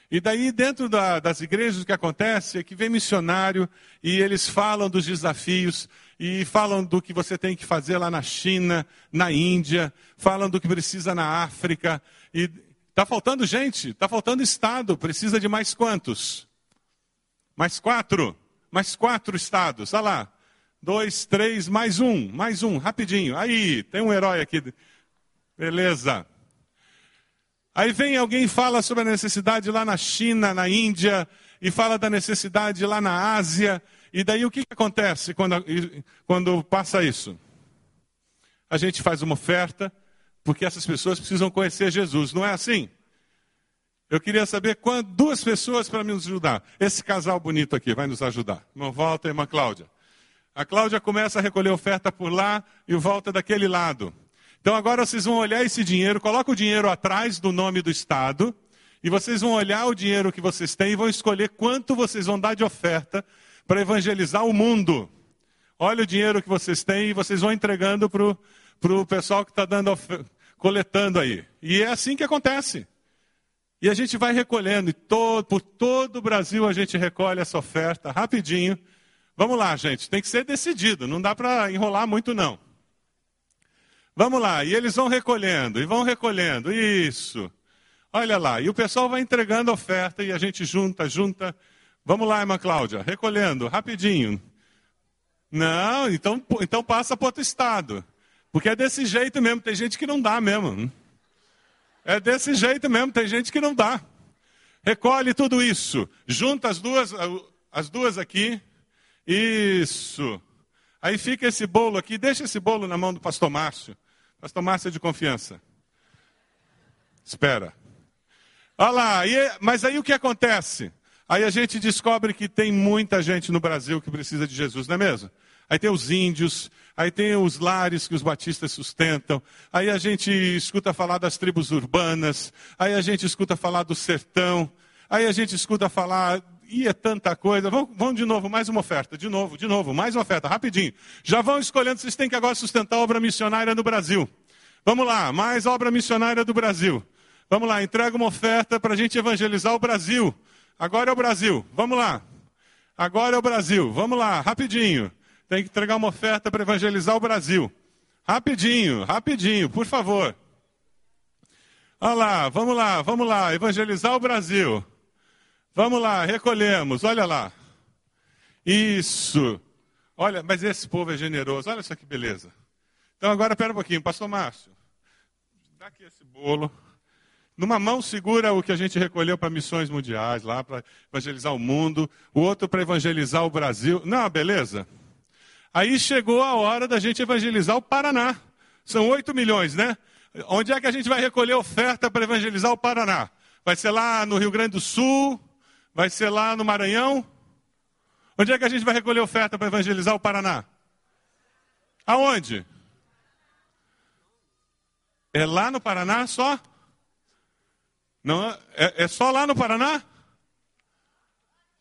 e daí dentro da, das igrejas o que acontece é que vem missionário e eles falam dos desafios e falam do que você tem que fazer lá na China, na Índia, falam do que precisa na África. E está faltando gente, está faltando estado, precisa de mais quantos? Mais quatro, mais quatro estados, olha lá dois, três, mais um, mais um, rapidinho. Aí, tem um herói aqui. Beleza. Aí vem alguém e fala sobre a necessidade lá na China, na Índia, e fala da necessidade lá na Ásia. E daí o que, acontece quando, quando passa isso? A gente faz uma oferta, porque essas pessoas precisam conhecer Jesus, não é assim? Eu queria saber quando, duas pessoas para me ajudar. Esse casal bonito aqui vai nos ajudar. Irmão Walter e irmã Cláudia. A Cláudia começa a recolher oferta por lá e volta daquele lado. Então agora vocês vão olhar esse dinheiro, coloca o dinheiro atrás do nome do Estado, e vocês vão olhar o dinheiro que vocês têm e vão escolher quanto vocês vão dar de oferta para evangelizar o mundo. Olha o dinheiro que vocês têm e vocês vão entregando para o pessoal que está coletando aí. E é assim que acontece. E a gente vai recolhendo, e todo, por todo o Brasil a gente recolhe essa oferta rapidinho. Vamos lá, gente, tem que ser decidido, não dá para enrolar muito não. Vamos lá, e eles vão recolhendo, e vão recolhendo, isso. Olha lá, e o pessoal vai entregando oferta e a gente junta, junta. Vamos lá, irmã Cláudia, recolhendo, rapidinho. Não, então, então passa para outro estado. Porque é desse jeito mesmo, tem gente que não dá mesmo. É desse jeito mesmo, tem gente que não dá. Recolhe tudo isso, junta as duas, as duas aqui, isso. Aí fica esse bolo aqui, deixa esse bolo na mão do pastor Márcio. Pastor Márcio é de confiança. Espera. Olha lá, e, mas aí o que acontece? Aí a gente descobre que tem muita gente no Brasil que precisa de Jesus, não é mesmo? Aí tem os índios, aí tem os lares que os batistas sustentam, aí a gente escuta falar das tribos urbanas, aí a gente escuta falar do sertão, aí a gente escuta falar e é tanta coisa. Vamos, de novo, mais uma oferta. De novo, de novo, mais uma oferta, rapidinho. Já vão escolhendo, vocês têm que agora sustentar a obra missionária no Brasil. Vamos lá, mais obra missionária do Brasil. Vamos lá, entrega uma oferta para a gente evangelizar o Brasil. Agora é o Brasil, vamos lá. Agora é o Brasil, vamos lá, rapidinho. Tem que entregar uma oferta para evangelizar o Brasil. Rapidinho, rapidinho, por favor. Olha lá, vamos lá, vamos lá, evangelizar o Brasil. Vamos lá, recolhemos, olha lá. Isso. Olha, mas esse povo é generoso, olha só que beleza. Então agora, pera um pouquinho, pastor Márcio. Dá aqui esse bolo. Numa mão segura o que a gente recolheu para missões mundiais, lá para evangelizar o mundo, o outro para evangelizar o Brasil. Não, beleza? Aí chegou a hora da gente evangelizar o Paraná. São 8 milhões, né? Onde é que a gente vai recolher oferta para evangelizar o Paraná? Vai ser lá no Rio Grande do Sul, Vai ser lá no Maranhão? Onde é que a gente vai recolher oferta para evangelizar o Paraná? Aonde? É lá no Paraná só? Não, é, é só lá no Paraná?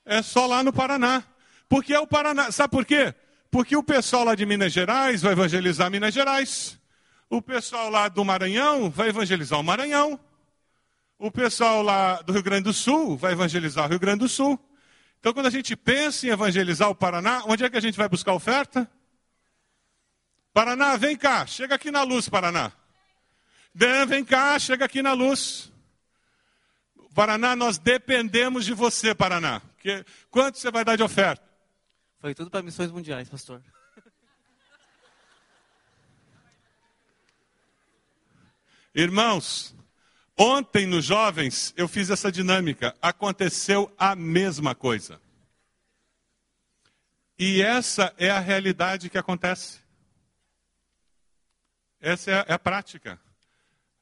É só lá no Paraná. Porque é o Paraná. Sabe por quê? Porque o pessoal lá de Minas Gerais vai evangelizar Minas Gerais. O pessoal lá do Maranhão vai evangelizar o Maranhão. O pessoal lá do Rio Grande do Sul vai evangelizar o Rio Grande do Sul. Então, quando a gente pensa em evangelizar o Paraná, onde é que a gente vai buscar oferta? Paraná, vem cá, chega aqui na luz, Paraná. Vem cá, chega aqui na luz. Paraná, nós dependemos de você, Paraná. Quanto você vai dar de oferta? Foi tudo para missões mundiais, pastor. Irmãos, ontem nos jovens eu fiz essa dinâmica. Aconteceu a mesma coisa. E essa é a realidade que acontece. Essa é a, é a prática.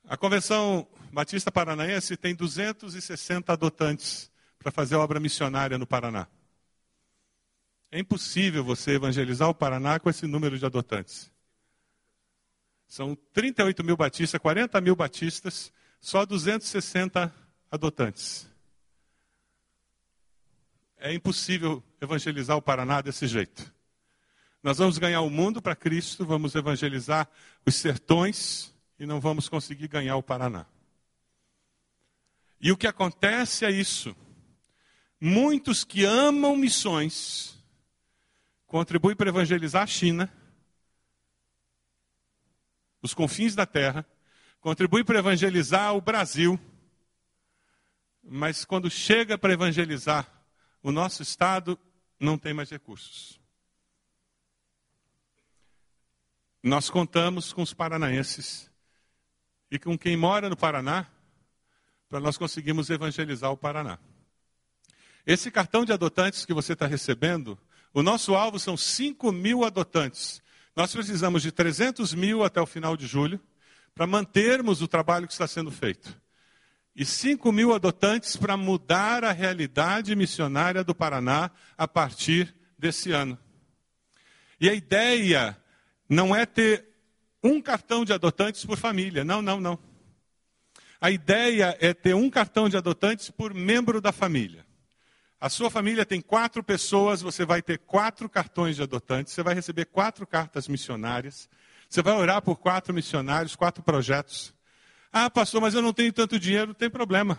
A Convenção Batista Paranaense tem 260 adotantes para fazer obra missionária no Paraná. É impossível você evangelizar o Paraná com esse número de adotantes. São 38 mil batistas, 40 mil batistas, só 260 adotantes. É impossível evangelizar o Paraná desse jeito. Nós vamos ganhar o mundo para Cristo, vamos evangelizar os sertões e não vamos conseguir ganhar o Paraná. E o que acontece é isso. Muitos que amam missões contribuem para evangelizar a China, os confins da terra, contribuem para evangelizar o Brasil, mas quando chega para evangelizar o nosso estado, não tem mais recursos. Nós contamos com os paranaenses e com quem mora no Paraná para nós conseguirmos evangelizar o Paraná. Esse cartão de adotantes que você está recebendo, o nosso alvo são 5 mil adotantes. Nós precisamos de 300 mil até o final de julho para mantermos o trabalho que está sendo feito. E 5 mil adotantes para mudar a realidade missionária do Paraná a partir desse ano. E a ideia não é ter um cartão de adotantes por família. Não, não, não. A ideia é ter um cartão de adotantes por membro da família. A sua família tem quatro pessoas, você vai ter quatro cartões de adotantes, você vai receber quatro cartas missionárias, você vai orar por quatro missionários, quatro projetos. Ah, pastor, mas eu não tenho tanto dinheiro, não tem problema.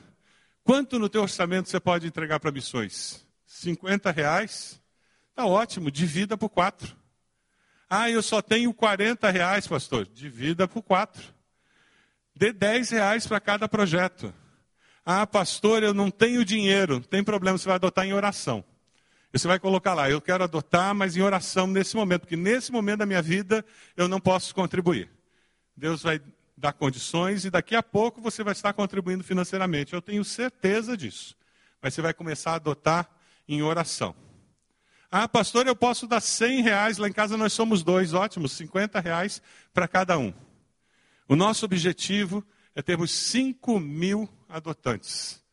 Quanto no teu orçamento você pode entregar para missões? 50 reais? Está ótimo, divida por quatro. Ah, eu só tenho 40 reais, pastor. Divida por quatro. Dê 10 reais para cada projeto. Ah, pastor, eu não tenho dinheiro. Não tem problema, você vai adotar em oração. Você vai colocar lá, eu quero adotar, mas em oração nesse momento, porque nesse momento da minha vida eu não posso contribuir. Deus vai dar condições e daqui a pouco você vai estar contribuindo financeiramente. Eu tenho certeza disso. Mas você vai começar a adotar em oração. Ah, pastor, eu posso dar 100 reais, lá em casa nós somos dois, ótimo, 50 reais para cada um. O nosso objetivo é termos 5 mil adotantes.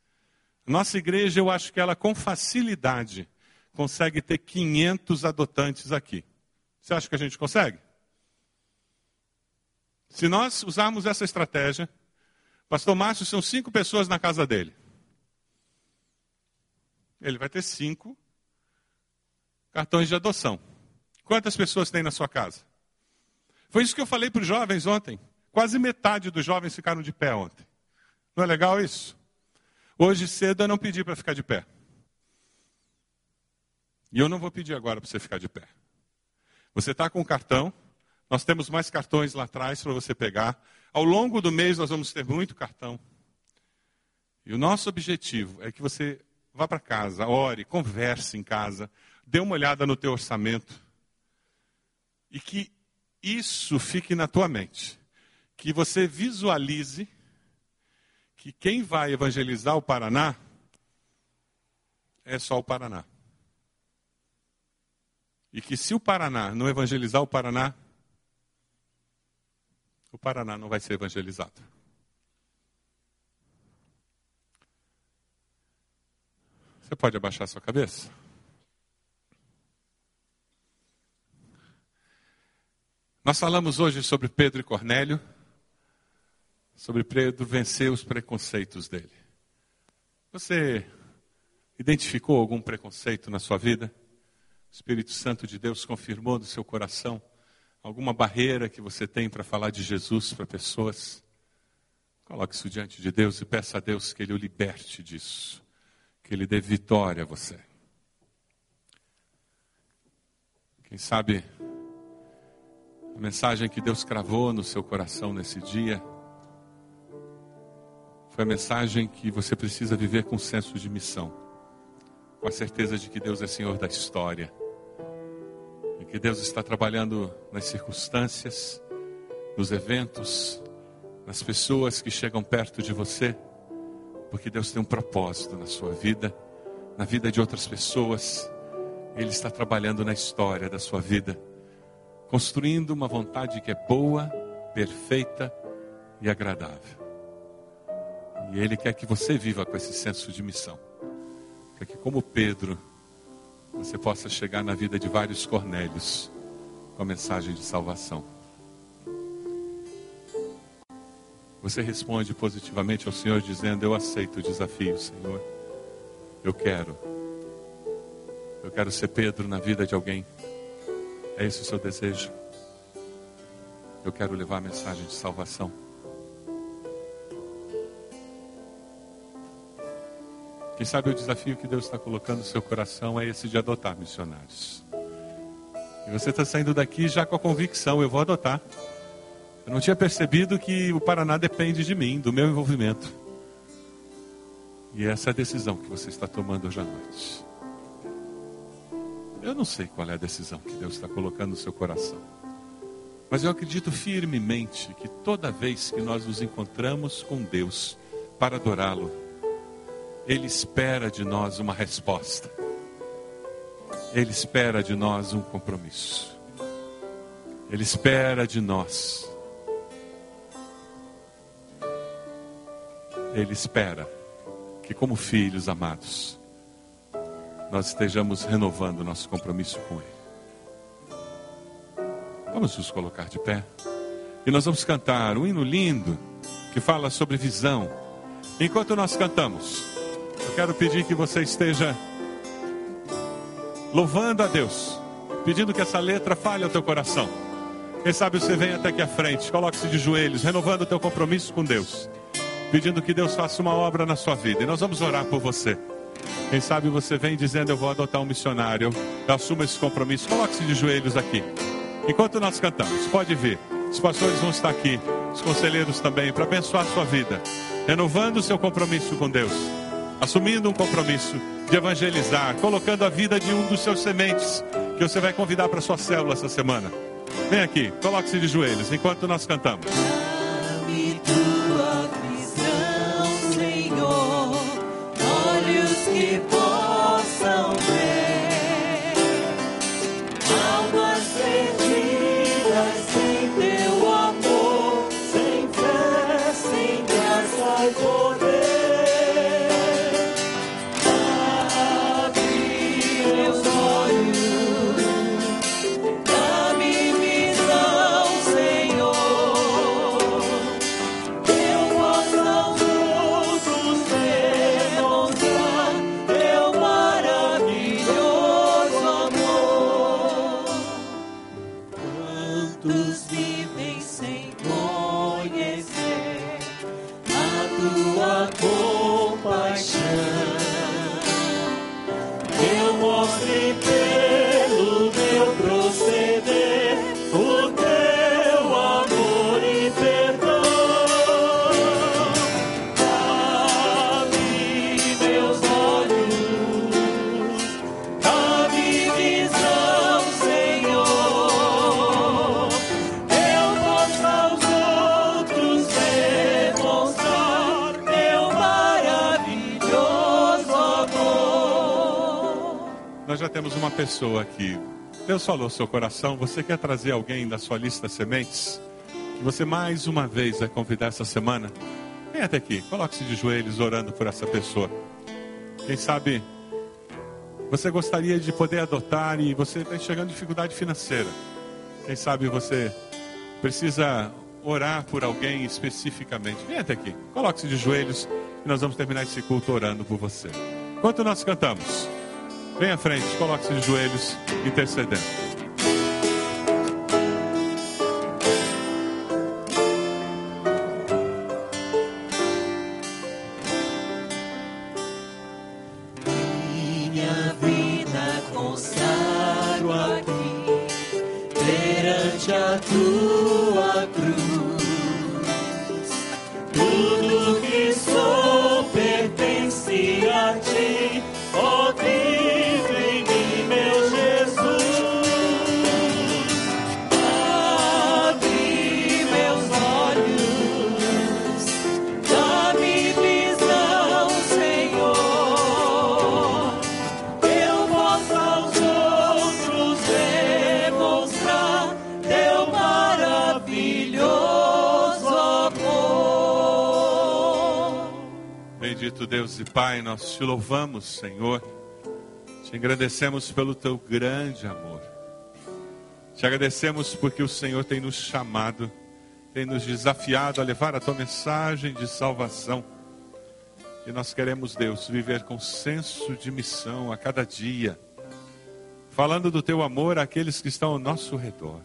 Nossa igreja, eu acho que ela com facilidade consegue ter 500 adotantes aqui. Você acha que a gente consegue? Se nós usarmos essa estratégia, Pastor Márcio são cinco pessoas na casa dele. Ele vai ter cinco cartões de adoção. Quantas pessoas tem na sua casa? Foi isso que eu falei para os jovens ontem. Quase metade dos jovens ficaram de pé ontem. Não é legal isso? Hoje cedo eu não pedi para ficar de pé. E eu não vou pedir agora para você ficar de pé. Você está com o cartão, nós temos mais cartões lá atrás para você pegar. Ao longo do mês nós vamos ter muito cartão. E o nosso objetivo é que você vá para casa, ore, converse em casa, dê uma olhada no teu orçamento e que isso fique na tua mente. Que você visualize que quem vai evangelizar o Paraná é só o Paraná. E que se o Paraná não evangelizar o Paraná, o Paraná não vai ser evangelizado. Você pode abaixar sua cabeça? Nós falamos hoje sobre Pedro e Cornélio. sobre Pedro vencer os preconceitos dele. Você identificou algum preconceito na sua vida? O Espírito Santo de Deus confirmou no seu coração alguma barreira que você tem para falar de Jesus para pessoas? Coloque isso diante de Deus e peça a Deus que Ele o liberte disso, que Ele dê vitória a você. Quem sabe a mensagem que Deus cravou no seu coração nesse dia foi a mensagem que você precisa viver com senso de missão, com a certeza de que Deus é Senhor da história, e que Deus está trabalhando nas circunstâncias, nos eventos, nas pessoas que chegam perto de você, porque Deus tem um propósito na sua vida, na vida de outras pessoas, Ele está trabalhando na história da sua vida construindo uma vontade que é boa, perfeita e agradável. E Ele quer que você viva com esse senso de missão. Para que, como Pedro, você possa chegar na vida de vários Cornélios com a mensagem de salvação. Você responde positivamente ao Senhor, dizendo: Eu aceito o desafio, Senhor. Eu quero. Eu quero ser Pedro na vida de alguém. É esse o seu desejo? Eu quero levar a mensagem de salvação. Quem sabe o desafio que Deus está colocando no seu coração é esse de adotar missionários. E você está saindo daqui já com a convicção: eu vou adotar. Eu não tinha percebido que o Paraná depende de mim, do meu envolvimento. E essa é a decisão que você está tomando hoje à noite. Eu não sei qual é a decisão que Deus está colocando no seu coração. Mas eu acredito firmemente que toda vez que nós nos encontramos com Deus para adorá-lo, Ele espera de nós uma resposta. Ele espera de nós um compromisso. Ele espera de nós. Ele espera que, como filhos amados, nós estejamos renovando nosso compromisso com Ele. Vamos nos colocar de pé. E nós vamos cantar um hino lindo que fala sobre visão. Enquanto nós cantamos, eu quero pedir que você esteja louvando a Deus, pedindo que essa letra fale ao teu coração. Quem sabe você vem até aqui à frente, coloque-se de joelhos, renovando o teu compromisso com Deus, pedindo que Deus faça uma obra na sua vida. E nós vamos orar por você. Quem sabe você vem dizendo: Eu vou adotar um missionário. Eu assumo esse compromisso. Coloque-se de joelhos aqui. Enquanto nós cantamos, pode vir. Os pastores vão estar aqui, os conselheiros também, para abençoar a sua vida, renovando o seu compromisso com Deus, assumindo um compromisso de evangelizar, colocando a vida de um dos seus sementes que você vai convidar para sua célula essa semana. Vem aqui, coloque-se de joelhos enquanto nós cantamos. Pessoa que Deus falou seu coração, você quer trazer alguém da sua lista sementes? Que você mais uma vez vai convidar essa semana? Vem até aqui, coloque-se de joelhos orando por essa pessoa. Quem sabe você gostaria de poder adotar e você está enxergando dificuldade financeira. Quem sabe você precisa orar por alguém especificamente, vem até aqui. Coloque-se de joelhos e nós vamos terminar esse culto orando por você. Enquanto nós cantamos, vem à frente, coloque-se de joelhos intercedendo. E Pai, nós te louvamos, Senhor. Te agradecemos pelo teu grande amor. Te agradecemos porque o Senhor tem nos chamado, tem nos desafiado a levar a tua mensagem de salvação. E nós queremos, Deus, viver com senso de missão a cada dia, falando do teu amor àqueles que estão ao nosso redor.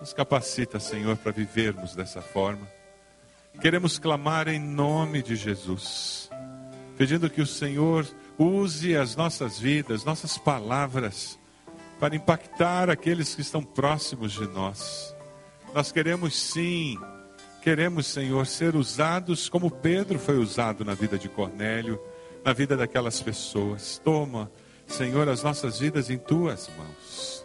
Nos capacita, Senhor, para vivermos dessa forma. Queremos clamar em nome de Jesus pedindo que o Senhor use as nossas vidas, nossas palavras, para impactar aqueles que estão próximos de nós. Nós queremos sim, queremos, Senhor, ser usados como Pedro foi usado na vida de Cornélio, na vida daquelas pessoas. Toma, Senhor, as nossas vidas em tuas mãos.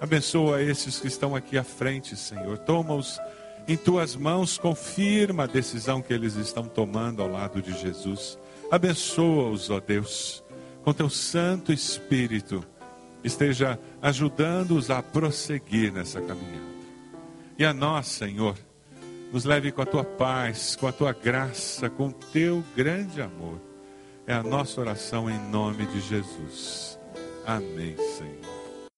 Abençoa esses que estão aqui à frente, Senhor. Toma-os em tuas mãos, confirma a decisão que eles estão tomando ao lado de Jesus. Abençoa-os, ó Deus, com teu Santo Espírito, esteja ajudando-os a prosseguir nessa caminhada. E a nós, Senhor, nos leve com a tua paz, com a tua graça, com o teu grande amor. É a nossa oração em nome de Jesus. Amém, Senhor.